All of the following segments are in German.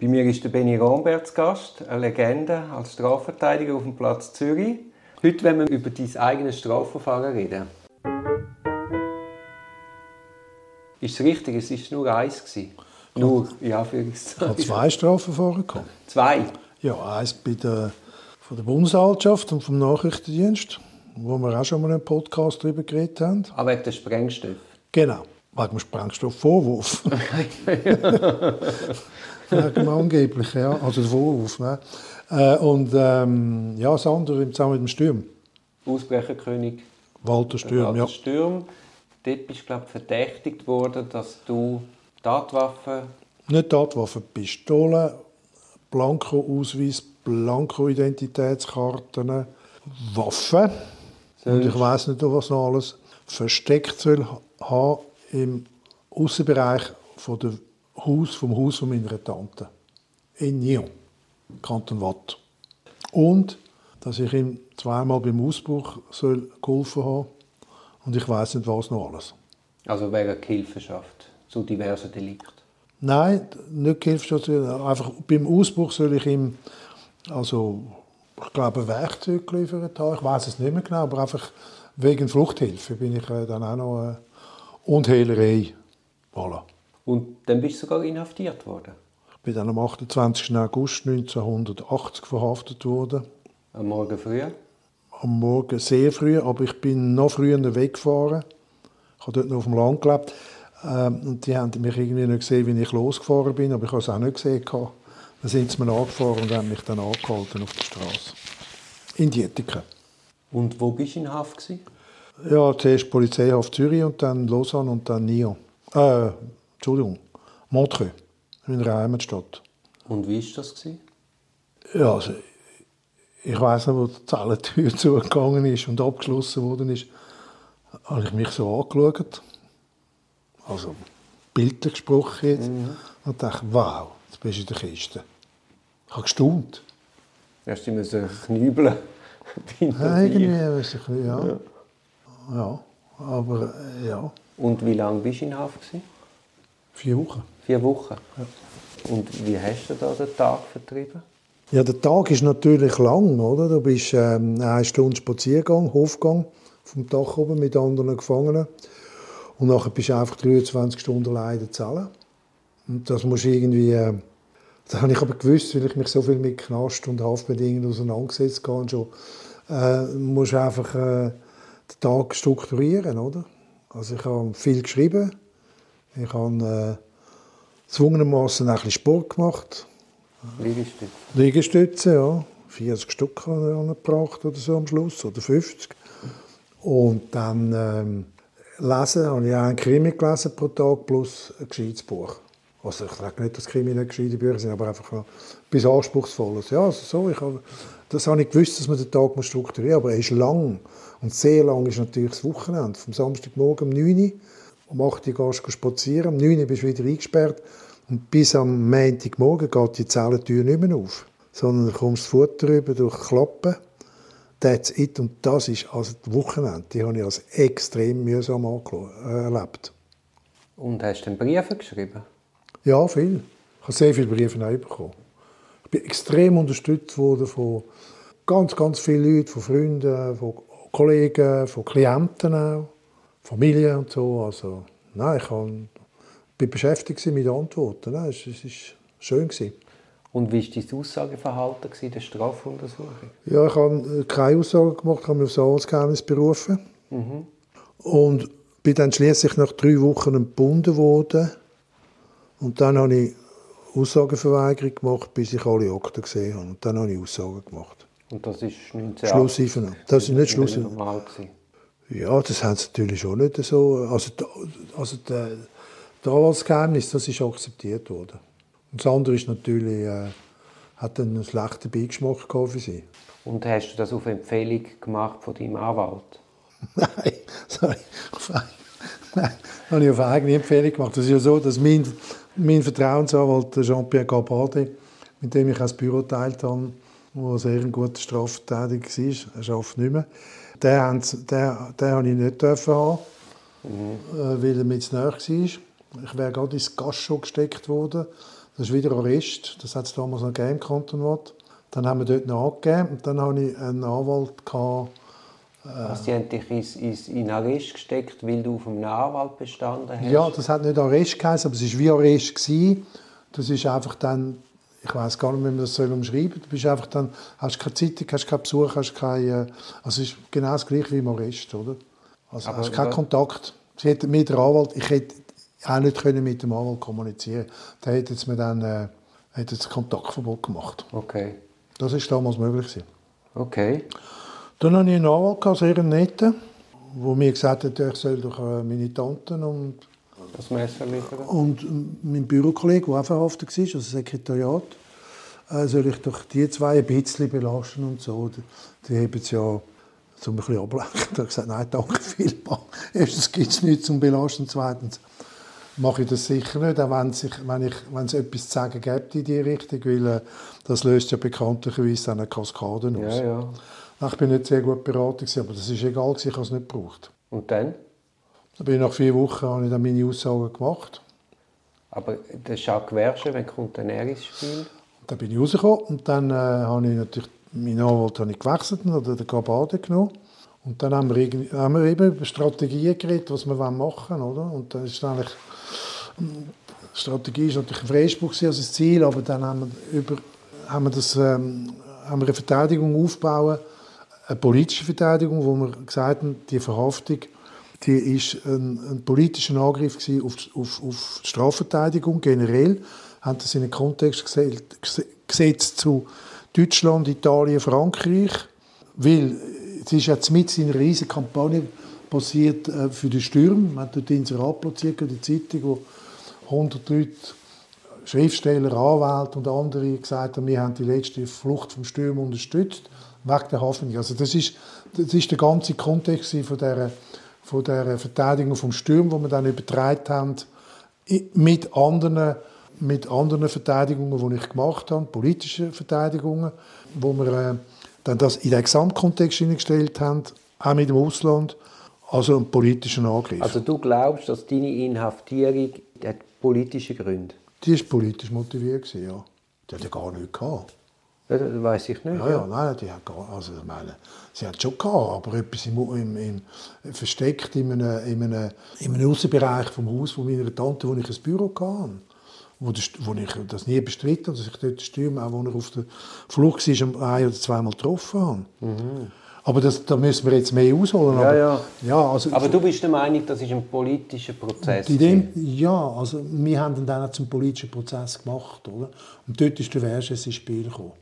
Bei mir ist der Benny Rombert zu Gast, eine Legende als Strafverteidiger auf dem Platz Zürich. Heute wollen wir über dein eigenes Strafverfahren reden. Ist es richtig? Es war nur eins. Gewesen. Nur, ja, für Ich habe zwei Strafverfahren gehabt. Zwei? Ja, eins bei der, von der Bundesanwaltschaft und vom Nachrichtendienst, wo wir auch schon mal einen Podcast darüber geredet haben. Ah, wegen der Sprengstoff. Genau, wegen dem Sprengstoffvorwurf. wegen dem angeblich, ja, also der Vorwurf. Ne? Äh, und ähm, ja, das andere zusammen mit dem Sturm. Ausbrecherkönig Walter Sturm, Walter ja. Sturm. Dort bist du, glaube ich, verdächtigt worden, dass du Tatwaffen Nicht Tatwaffen, Pistolen, Blanko-Ausweis, Blanko-Identitätskarten, Waffen. Und ich weiß nicht, was noch alles versteckt soll haben im Außenbereich von der Haus, vom Haus von meiner Tante. In Nyon, Kanton Watt. Und, dass ich ihm zweimal beim Ausbruch soll geholfen habe. Und ich weiß nicht, was noch alles. Also wegen Hilfenschaft zu diversen Delikten. Nein, nicht Hilfsstation. Einfach beim Ausbruch soll ich ihm, also ich glaube, Werkzeug geliefert haben. Ich weiß es nicht mehr genau, aber einfach wegen Fluchthilfe bin ich äh, dann auch noch äh, und Hehlerei. Voilà. Und dann bist du sogar inhaftiert worden. Ich bin dann am 28. August 1980 verhaftet worden. Am Morgen früh. Am Morgen sehr früh, aber ich bin noch früher weggefahren. Ich habe dort noch auf dem Land gelebt. Ähm, und die haben mich irgendwie nicht gesehen, wie ich losgefahren bin, aber ich habe es auch nicht gesehen. Dann sind sie mir angefahren und haben mich dann angehalten auf der Straße. In Dietiken. Und wo bist du in Haft? Gewesen? Ja, zuerst Polizeihaft Zürich und dann Lausanne und dann Nyon. Äh, Entschuldigung, Montreux, in meiner Heimatstadt. Und wie war das? Gewesen? Ja, also, ich weiß nicht, wo die Zellentür zugegangen ist und abgeschlossen worden ist, habe ich mich so angeschaut. Also, bildlich gesprochen jetzt. Und dachte, wow, jetzt bist du in der Kiste. Ich habe gestaunt. Hast du müssen knübeln? Ja, irgendwie, weiss ich nicht, ja. Ja, aber äh, ja, Und wie lange bist du in Haft? Gewesen? Vier Wochen. Vier Wochen. Und wie hast du da den Tag vertrieben? Ja, der Tag ist natürlich lang, oder? Du bist ähm, eine Stunde Spaziergang, Hofgang vom Dach oben mit anderen Gefangenen. Und nachher bist du einfach 23 Stunden allein in der Zelle. Und das musst du irgendwie... Äh, das habe ich aber gewusst, weil ich mich so viel mit Knast und Haftbedingungen auseinandergesetzt habe. Schon, äh, musst du einfach äh, den Tag strukturieren, oder? Also ich habe viel geschrieben. Ich habe äh, zwungenermaßen ein bisschen Sport gemacht. Liegestütz. Liegestütze, ja. 40 Stück habe ich angebracht oder so am Schluss, oder 50. Und dann ähm, lesen, habe ich auch einen Krimi gelesen pro Tag plus ein gescheites Buch. Also ich sage nicht, dass Krimi nicht gescheite Bücher sind, aber einfach noch etwas Anspruchsvolles. Ja, also so, ich habe, das habe ich gewusst, dass man den Tag muss strukturieren muss, aber er ist lang. Und sehr lang ist natürlich das Wochenende. Vom Samstagmorgen um 9 Uhr, um 8 Uhr gehst du spazieren, um 9 Uhr bist du wieder eingesperrt und bis am Montagmorgen geht die Zellentür nicht mehr auf, sondern du kommst das Futter rüber durch Klappen. That's it. Und das ist also das Wochenende. Die habe ich als extrem mühsam äh, erlebt. Und hast du dann Briefe geschrieben? Ja, viel. Ich habe sehr viele Briefe auch bekommen. Ich bin extrem unterstützt worden von ganz, ganz vielen Leuten, von Freunden, von Kollegen, von Klienten auch, Familie und so. Also, nein, ich bin beschäftigt mit Antworten. Nein, es, es ist schön gewesen. Und wie war dein Aussageverhalten in der Strafuntersuchung? Ja, ich habe keine Aussage gemacht, ich habe mich auf das Arbeitsgeheimnis berufen. Und bin dann schließlich nach drei Wochen entbunden worden. Und dann habe ich Aussageverweigerung gemacht, bis ich alle Akten gesehen habe. Und dann habe ich Aussagen gemacht. Und das ist 1980. Schlusseinvernahme. Das ist nicht Schluss. Schlusseinvernahme. Ja, das haben sie natürlich schon nicht so. Also, also der, der Anwaltsgeheimnis, das ist akzeptiert worden. Und das andere ist natürlich, äh, hat einen schlechten Beigeschmack für sie. Und hast du das auf Empfehlung gemacht von deinem Anwalt? Nein, sorry. Nein, das habe ich auf eigene Empfehlung gemacht. Das ist ja so, dass mein, mein Vertrauensanwalt Jean-Pierre Gabade, mit dem ich auch das Büro geteilt habe, der sehr ein guter Strafverteidiger war, er arbeitet nicht mehr, den, haben sie- den, den habe ich nicht dürfen haben, äh, weil er mit nahe war. Ich wäre gerade ins Gascho gesteckt worden. Das ist wieder Arrest. Das hat es damals noch gegeben im Kanton Dann haben wir dort nachgegeben und dann hatte ich einen Anwalt. Gehabt, also, die haben dich ins, ins, in Arrest gesteckt, weil du auf einem Anwalt bestanden hast? Ja, das hat nicht Arrest geheißen, aber es war wie Arrest. Gewesen. Das ist einfach dann, ich weiß gar nicht, wie man das soll umschreiben soll. Du bist einfach dann, hast keine Zeitung, hast keinen Besuch, hast keine, also es ist genau das gleiche wie im Arrest, oder? Also aber, hast keinen Kontakt. Sie hätte mit dem Anwalt, ich hätte auch nicht können mit dem Anwalt kommunizieren. Da hätte es mir dann äh, hätte es Kontaktverbot gemacht. Okay. Das ist damals möglich gewesen. Okay. Dann hatte ich einen Anwalt, sehr netten, der mir gesagt hat, ich soll doch äh, meine Tanten und das Messer liefern. Und mein Bürokollege, der auch verhaftet war, also Sekretariat, äh, soll ich doch die zwei ein bisschen belasten und so. Die, haben es ja zum ein bisschen ablenken. Da habe ich gesagt, nein, danke vielmals. Erstens gibt es nichts zum Belasten, zweitens mache ich das sicher nicht, auch wenn, sich, wenn, ich, wenn es etwas zu sagen gibt in diese Richtung, weil äh, das löst ja bekanntlicherweise eine Kaskade aus. Ja, ja. Ich bin nicht sehr gut beraten, aber das ist egal, ich habe es nicht gebraucht. Und dann? Dann bin ich nach vier Wochen habe ich dann meine Aussagen gemacht. Aber das ist auch Gewerkschaft, wenn kommt dann er ins Spiel? Dann bin ich rausgekommen und dann äh, habe ich natürlich meinen Anwalt habe ich gewechselt oder den Gabade genommen. Und dann haben wir, haben wir eben über Strategien geredet, was wir machen wollen. Oder? Und dann ist eigentlich, die Strategie ist natürlich ein Freispruch als das Ziel, aber dann haben wir, über, haben wir, das, ähm, haben wir eine Verteidigung aufgebaut, eine politische Verteidigung, wo wir gesagt haben, die Verhaftung die ist ein, ein politischer Angriff auf, auf, auf die Strafverteidigung generell, haben das in den Kontext gesetzt zu Deutschland, Italien, Frankreich, weil es ist jetzt mit in einer riesigen Kampagne passiert äh, für die Stürme. Man hat dort Inserat platziert in der Zeitung, wo 100 Leute, Schriftsteller, Anwälte und andere gesagt haben, wir haben die letzte Flucht vom Sturm unterstützt, wegen der Haftung. Also das ist, das ist der ganze Kontext von dieser, von dieser Verteidigung vom Sturm, die wir dann übertragen haben, mit anderen, mit anderen Verteidigungen, die ich gemacht habe, politische Verteidigungen, wo wir äh, dann das in den Gesamtkontext hineingestellt haben, auch mit dem Ausland, also einen politischen Angriff. Also du glaubst, dass deine Inhaftierung hat politische Gründe? Die war politisch motiviert, ja. Die hat ja gar nichts gehabt. Ja, das weiß ich nicht. Ja, ja, nein, die hat gar, also ich meine, sie hat schon gehabt, aber etwas im, im, im, versteckt in einem, in einem, in einem Außenbereich vom Haus von meiner Tante, wo ich ein Büro hatte wo, das, wo ich das nie bestritten habe, dass ich dort Stürm, auch als er auf der Flucht war, ein- oder zweimal getroffen habe. Mhm. Aber das, da müssen wir jetzt mehr ausholen. Ja, aber, ja. Ja, also, aber du bist der Meinung, das ist ein politischer Prozess? in dem, ja, also wir haben ihn dann auch zum politischen Prozess gemacht. Oder? Und dort ist der Verges ins Spiel gekommen.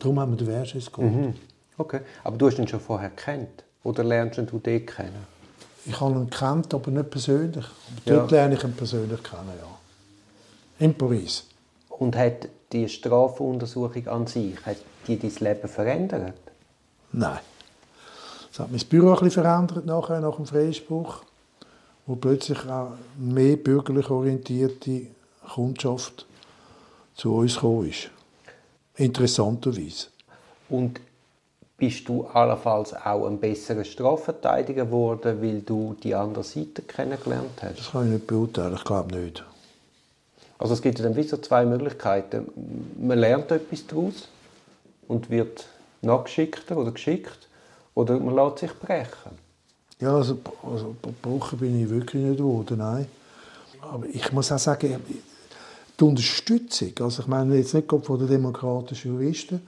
Darum haben wir den Verges geholt. Mhm. Okay, aber du hast ihn schon vorher kennt Oder lernst du den kennen? Ich habe ihn kennt, aber nicht persönlich. Aber dort ja. lerne ich ihn persönlich kennen, ja in Paris. Und hat die Strafuntersuchung an sich, hat die dein Leben verändert? Nein. Es hat mein Büro ein bisschen verändert nachher, nach dem Freispruch, wo plötzlich auch mehr bürgerlich orientierte Kundschaft zu uns gekommen ist. Interessanterweise. Und bist du allenfalls auch ein besserer Strafverteidiger geworden, weil du die andere Seite kennengelernt hast? Das kann ich nicht beurteilen, ich glaube nicht. Also es gibt dann wie so zwei Möglichkeiten. Man lernt etwas daraus und wird nachgeschickter oder geschickt oder man lässt sich brechen. Ja, also, also gebrochen bin ich wirklich nicht geworden, nein. Aber ich muss auch sagen, die Unterstützung, also ich meine jetzt nicht von den demokratischen Juristen,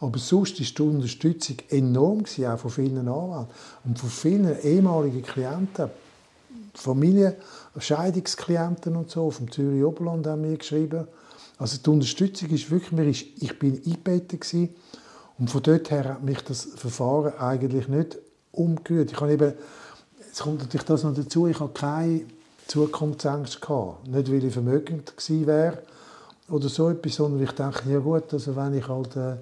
aber sonst war die Unterstützung enorm gewesen, auch von vielen Anwälten und von vielen ehemaligen Klienten, Familien, Scheidungsklienten und so vom Zürich Oberland haben mir geschrieben. Also die Unterstützung ist wirklich, ich bin eingebettet gewesen, und von dort her hat mich das Verfahren eigentlich nicht umgerührt. Ich habe eben, jetzt kommt natürlich das noch dazu, ich habe keine Zukunftsängste gehabt. Nicht, weil ich vermögend gewesen wäre oder so etwas, sondern ich denke, ja gut, also wenn ich halt, äh,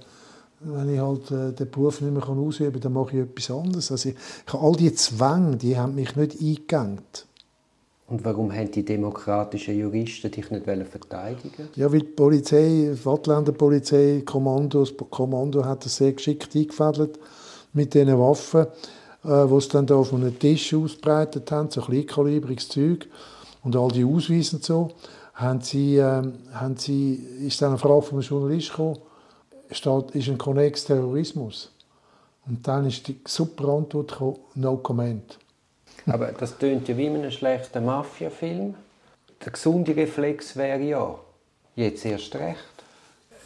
wenn ich halt äh, den Beruf nicht mehr ausüben kann, dann mache ich etwas anderes. Also ich, ich all diese Zwänge, die haben mich nicht eingegangen. Und warum haben die demokratischen Juristen dich nicht verteidigen Ja, weil die Polizei, die Wattländer Polizei, Kommando, das Kommando hat das sehr geschickt eingefädelt mit diesen Waffen, äh, die sie dann da auf einem Tisch ausbreitet haben, so kleinkalibriges Zeug und all die Ausweise und so. haben sie, ähm, haben sie, ist dann eine Frage von einem Journalist gekommen, steht, ist ein Konnex Terrorismus? Und dann ist die super Antwort gekommen, no comment. Aber das tönt ja wie in einem schlechten Mafia-Film. Der gesunde Reflex wäre ja, jetzt erst recht.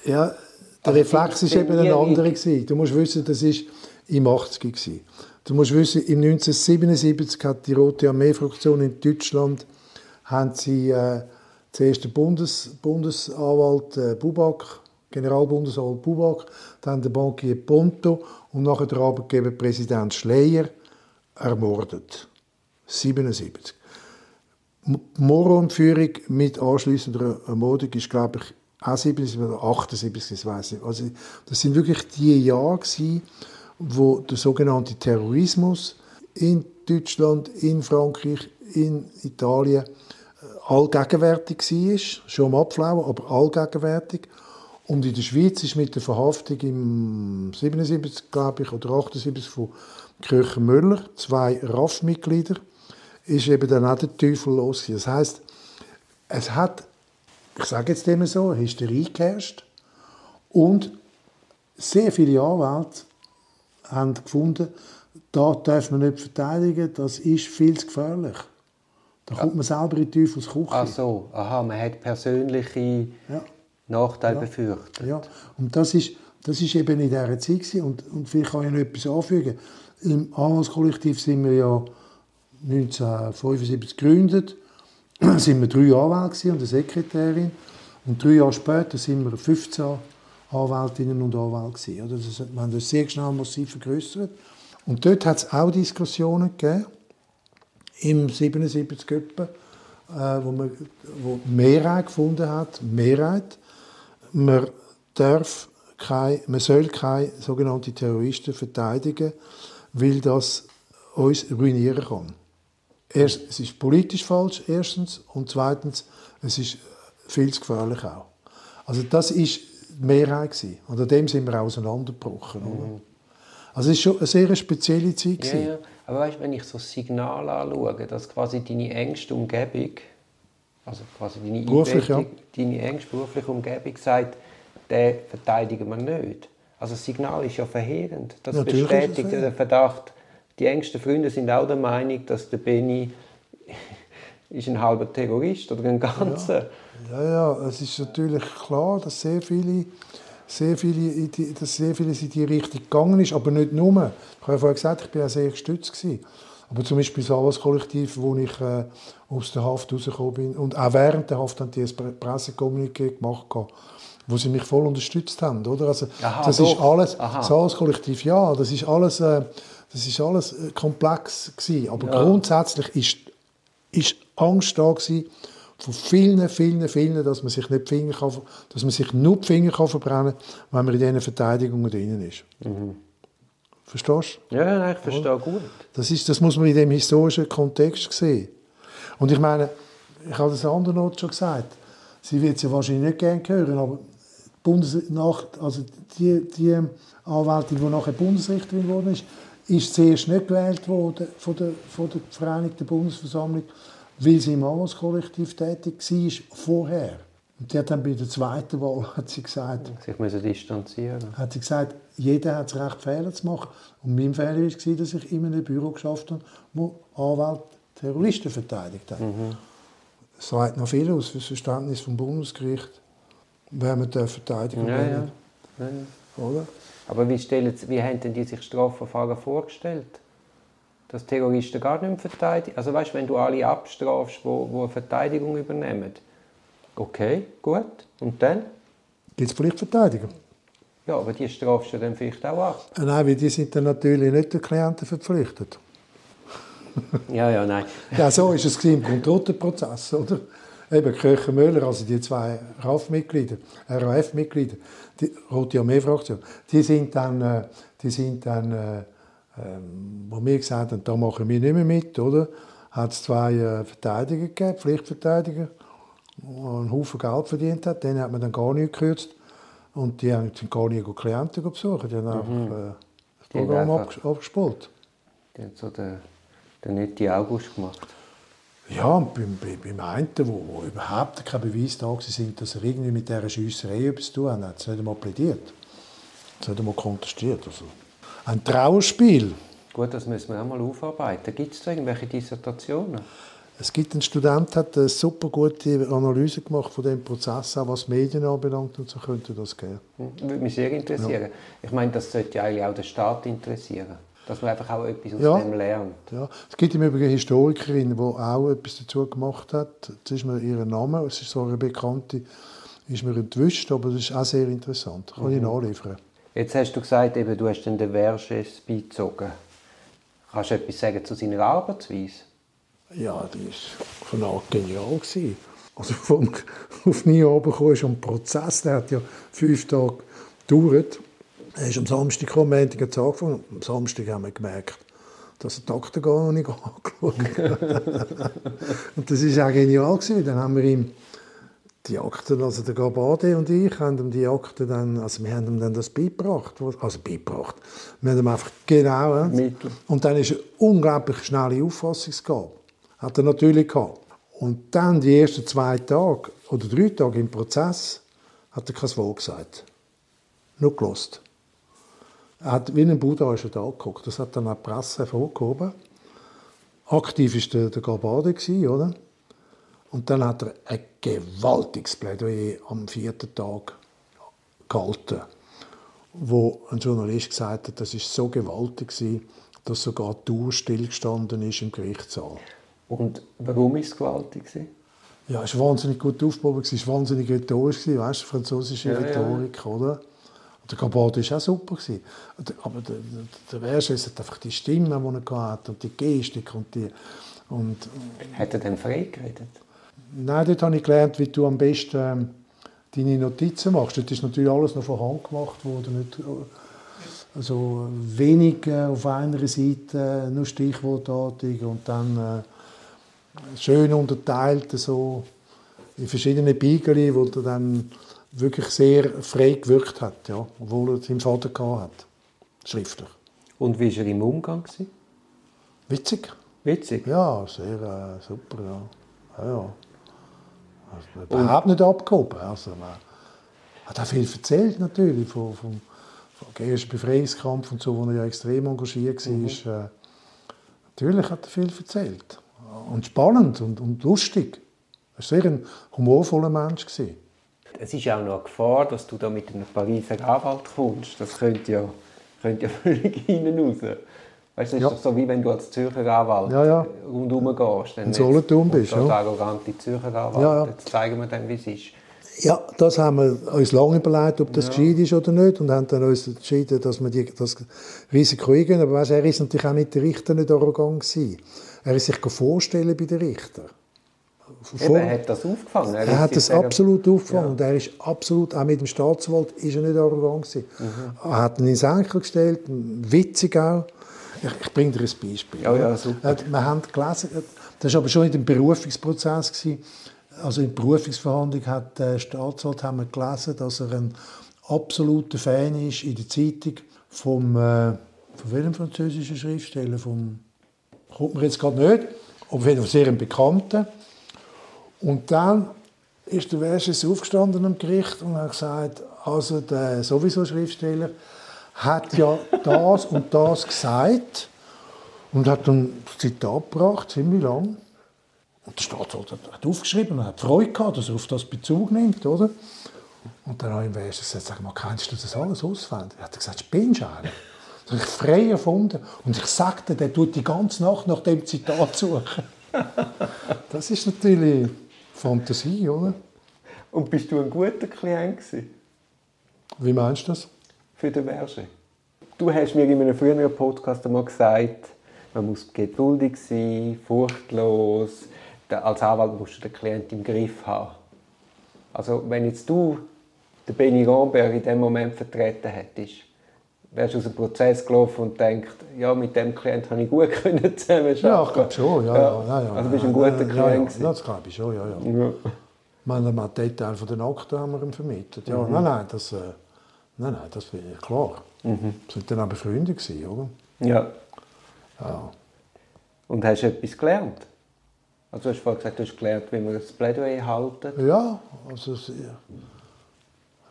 Ja, der also Reflex war eben ein anderer. Du musst wissen, das war im 80er. Du musst wissen, im 1977 hat die Rote Armee-Fraktion in Deutschland haben sie, äh, zuerst den Bundes, Bundesanwalt äh, Bubak, Generalbundesanwalt Bubak, dann der Bankier Ponto und nachher der Arbeitgeber Präsident Schleyer ermordet. 77. Moro-Entführung mit anschließender Ermordung ist, glaube ich, auch 77 oder 78, ich weiß nicht. Also, das sind wirklich die Jahre, gewesen, wo der sogenannte Terrorismus in Deutschland, in Frankreich, in Italien äh, allgegenwärtig war, schon am Abflauen, aber allgegenwärtig. Und in der Schweiz ist mit der Verhaftung im 77, glaube ich, oder 78 von Kirchen Müller, zwei RAF-Mitglieder, ist eben dann auch der Teufel los. Das heißt, es hat, ich sage jetzt immer so, Hysterie geherrscht und sehr viele Anwälte haben gefunden, da darf man nicht verteidigen, das ist viel zu gefährlich. Da kommt man selber in die Teufelsküche. Ach so, aha, man hat persönliche ja. Nachteile ja. befürchtet. Ja, und das ist, das ist eben in dieser Zeit gewesen. und, und vielleicht kann ich noch etwas anfügen. Im Anwaltskollektiv sind wir ja 1975 gegründet, sind wir drei Anwälte und eine Sekretärin und drei Jahre später sind wir 15 Anwältinnen und Anwälte gewesen. Das, wir haben das sehr schnell massiv vergrößert. Und dort hat es auch Diskussionen gegeben, im 77 etwa, äh, wo man wo Mehrheit gefunden hat, Mehrheit, man darf kein, man soll keine sogenannten Terroristen verteidigen, weil das uns ruinieren kann. Erst, es ist politisch falsch, erstens, und zweitens, es ist viel zu gefährlich auch. Also das ist die Mehrheit gewesen. Und an dem sind wir auseinandergebrochen. Mhm. Also es war schon eine sehr spezielle Zeit. Ja, ja. Aber weißt, wenn ich so das Signal anschaue, dass quasi deine engste Umgebung, also quasi deine, Beruflich, ja. deine engste berufliche Umgebung sagt, den verteidigen wir nicht. Also das Signal ist ja verheerend. Das Natürlich bestätigt den Verdacht, die engsten Freunde sind auch der Meinung, dass der Benny ist ein halber Terrorist oder ein ganzer. Ja. ja, ja, es ist natürlich klar, dass sehr viele, sehr viele, dass sehr vieles in die Richtung gegangen ist, aber nicht nur. Ich habe ja vorhin gesagt, ich war ja sehr gestützt. Gewesen. Aber zum Beispiel das Alles-Kollektiv, wo ich äh, aus der Haft rausgekommen bin und auch während der Haft haben die ein Pressekommuniqué gemacht, wo sie mich voll unterstützt haben. Oder? Also, Aha, das doch. ist alles, Aha. das Alles-Kollektiv, ja, das ist alles... Äh, das ist alles äh, komplex gewesen. Aber ja. grundsätzlich ist, ist Angst da gewesen, von vielen, vielen, vielen, dass man sich nicht die Finger kann, dass man sich nur die Finger kann verbrennen kann, wenn man in diesen Verteidigungen drin ist. Mhm. Verstehst du? Ja, ich verstehe gut. Das, ist, das muss man in dem historischen Kontext sehen. Und ich meine, ich habe das anderen Not schon gesagt, sie wird es ja wahrscheinlich nicht gerne hören, aber Bundesnacht, also die, die Anwältin, die nachher Bundesrichterin geworden ist, ist zuerst nicht gewählt worden von der, von der Vereinigten Bundesversammlung, weil sie im Anwaltskollektiv tätig war vorher. Und die hat dann bei der zweiten Wahl hat sie gesagt, sich müssen distanzieren. Hat sie gesagt, jeder hat das Recht, Fehler zu machen. Und mein Fehler war, dass ich in einem Büro geschafft habe, wo Anwälte Terroristen verteidigt haben. Mhm. Das sagt noch viel aus für das Verständnis vom Bundesgericht, wer man verteidigen ja, ja. ja, ja. Oder? Aber wie, stellen, wie haben denn die sich Strafverfahren vorgestellt? Dass Terroristen gar nicht mehr verteidigen? Also weißt, wenn du alle abstrafst, wo, wo eine Verteidigung übernehmen, okay, gut, und dann? Gibt es vielleicht Verteidigung? Ja, aber die strafst du dann vielleicht auch ab. Äh, nein, weil die sind dann natürlich nicht den Klienten verpflichtet. ja, ja, nein. ja, so ist es im Kontrollprozess, oder? Eben Köcher Müller, also die zwei RAF-Mitglieder, RAF-Mitglieder, die Rote Armee-Fraktion, die sind dann, äh, die sind dann äh, ähm, wo wir gesagt haben, da machen wir nicht mehr mit, oder? Hat es zwei äh, Verteidiger gegeben, Pflichtverteidiger, die einen Haufen Geld verdient hat. Denen hat man dann gar nicht gekürzt. Und die haben gar nicht Klienten besucht. Die haben einfach mhm. äh, das Programm abgespult. Die haben so den, den netten August gemacht. Ja, beim, beim einen, wo, wo überhaupt kein Beweis da war, dass er irgendwie mit dieser Schiesserei etwas zu tun hat, hat es nicht einmal plädiert. Es nicht einmal kontestiert. Also, ein Trauerspiel. Gut, das müssen wir auch mal aufarbeiten. Gibt es da irgendwelche Dissertationen? Es gibt einen Student, der hat eine super gute Analyse gemacht von dem Prozess, auch was Medien anbelangt und so könnte das geben. Hm, würde mich sehr interessieren. Ja. Ich meine, das sollte ja eigentlich auch den Staat interessieren, dass man einfach auch etwas aus ja. dem lernt. Ja. Es gibt im Übrigen eine Historikerin, die auch etwas dazu gemacht hat. Jetzt ist mir ihr Name, es ist so eine bekannte, ist mir entwischt, aber das ist auch sehr interessant. Kann mhm. ich nachliefern. Jetzt hast du gesagt, eben, du hast den Verges beizogen. Kannst du etwas sagen zu seiner Arbeitsweise? Ja, die war von Anfang genial. Also vom, auf nie runtergekommen ist ein Prozess, der hat ja fünf Tage gedauert. Er ist am Samstag gekommen, am Montag hat angefangen. Am Samstag haben wir gemerkt, dass er die Akte gar noch nicht angeschaut hat. und das war auch genial. Dann haben wir ihm die Akten, also der Gabade und ich, haben ihm die Akten dann, also wir haben ihm dann das beigebracht, also beigebracht. Wir haben ihm einfach genau, Mittel. und dann ist eine unglaublich schnelle Auffassungsgabe. Hat er natürlich gehabt. Und dann die ersten zwei Tage oder drei Tage im Prozess hat er kein Wort gesagt. Nur gelost. Er hat wie ein Buddha er da angeguckt. Das hat dann auch die Presse hervorgehoben. Aktiv war der, der Gabade, oder? Und dann hat er ein gewaltiges Plädoyer am vierten Tag gehalten, wo ein Journalist gesagt hat, das ist so gewaltig dass sogar die Tour stillgestanden ist im Gerichtssaal. Und warum war es gewaltig? Ja, es war wahnsinnig gut aufgebaut, es war wahnsinnig rhetorisch, weißt du, französische ja, Rhetorik, ja. oder? Und der Gabard war auch super. Aber der, der, der hat einfach die Stimme, die er hatte, und die Gestik und die... Und, hat er denn frei geredet? Nein, dort habe ich gelernt, wie du am besten ähm, deine Notizen machst. Dort ist natürlich alles noch von Hand gemacht worden. Nicht, also wenig äh, auf einer Seite, nur stichwortartig und dann... Äh, schön unterteilt, so in verschiedene Beigeli, wo er dann wirklich sehr frei gewirkt hat, ja, obwohl er seinen Vater hat, schriftlich. Und wie war er im Umgang? Witzig. Witzig? Ja, sehr äh, super, ja. ja, ja. Also, überhaupt nicht abgehoben. Also, man hat auch viel erzählt, natürlich, vom, vom, vom ersten Befreiungskampf und so, wo er ja extrem engagiert war. Mhm. Äh, natürlich hat er viel erzählt und spannend und, und lustig. Er war sehr ein humorvoller Mensch. Gewesen. Es ist auch noch eine Gefahr, dass du da mit einem Pariser Anwalt kommst. Das könnte ja, könnte ja völlig hinten raus. Weißt du, das ja. ist doch so, wie wenn du als Zürcher Anwalt ja, ja. rundherum gehst. Dann In Solothurn bist, ja. arrogante Zürcher Anwalt. Ja, ja. Jetzt zeigen wir dann, wie es ist. Ja, das haben wir uns lange überlegt, ob das ja. gescheit ist oder nicht und haben dann uns entschieden, dass wir die, das Risiko eingehen. Aber weißt, er ist natürlich auch mit den Richtern nicht arrogant gewesen. Er ist sich vorstellen bei den Richtern. Eben, er hat das aufgefangen. Er, er hat das sagen, absolut aufgefangen. Ja. Und er ist absolut, auch mit dem Staatsanwalt, ist er nicht arrogant gewesen. Mhm. Er hat ihn ins Enkel gestellt, witzig auch. Ich, ich bringe dir ein Beispiel. Ja, ja, super. Wir haben gelesen, das war aber schon in dem Berufungsprozess. Gewesen. Also in der Berufungsverhandlung hat der Staatsanwalt haben wir gelesen, dass er ein absoluter Fan ist in der Zeitung vom, äh, von welchem französischen Schriftsteller? Vom kommt mir jetzt gerade nicht, aber jeden Fall sehr ein Bekannter. Und dann ist der Verges aufgestanden am Gericht und hat gesagt, also der sowieso Schriftsteller hat ja das und das gesagt und hat dann das Zitat gebracht, ziemlich lang. Und der Staatsanwalt hat aufgeschrieben und hat Freude gehabt, dass er auf das Bezug nimmt, oder? Und dann habe ich ihm gesagt, sag mal, kennst du das alles auswendig? Er hat gesagt, spinnst du eigentlich? Das habe ich frei erfunden. Und ich sagte, der tut die ganze Nacht nach dem Zitat suchen. das ist natürlich Fantasie, oder? Und bist du ein guter Klient gewesen? Wie meinst du das? Für den Verge. Du hast mir in einem früheren Podcast einmal gesagt, man muss geduldig sein, furchtlos. Als Anwalt musst du den Klienten im Griff haben. Also wenn jetzt du den Benny Rambert in dem Moment vertreten hättest, wärst du aus dem Prozess gelaufen und denkst, ja, mit dem Klient habe ich gut können zusammenarbeiten. Ja, ich glaube schon, ja, ja. ja, ja also bist du ein guter Klient ja, ja, das glaube ich schon, ja, ja. ja. Meine, man Detail von den Akten haben wir ihm vermittelt. Ja, mhm. nein, nein, das, äh, nein, nein, das ich klar. Mhm. Das sind dann aber Freunde gewesen, oder? Ja. Ja. Und hast du etwas gelernt? Also du hast vorhin gesagt, du hast gelernt, wie man das Plädoyer halten. Ja, also ich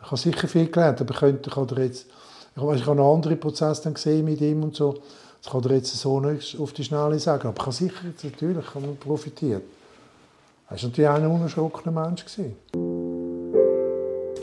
habe sicher viel gelernt, aber ich könnte, ich jetzt, ich, weiß, ich habe noch andere Prozesse dann gesehen mit ihm und so. Das kann er jetzt so nicht auf die Schnelle sagen, aber ich habe sicher natürlich kann man profitiert. Er war natürlich auch ein unerschrockener Mensch. Gewesen.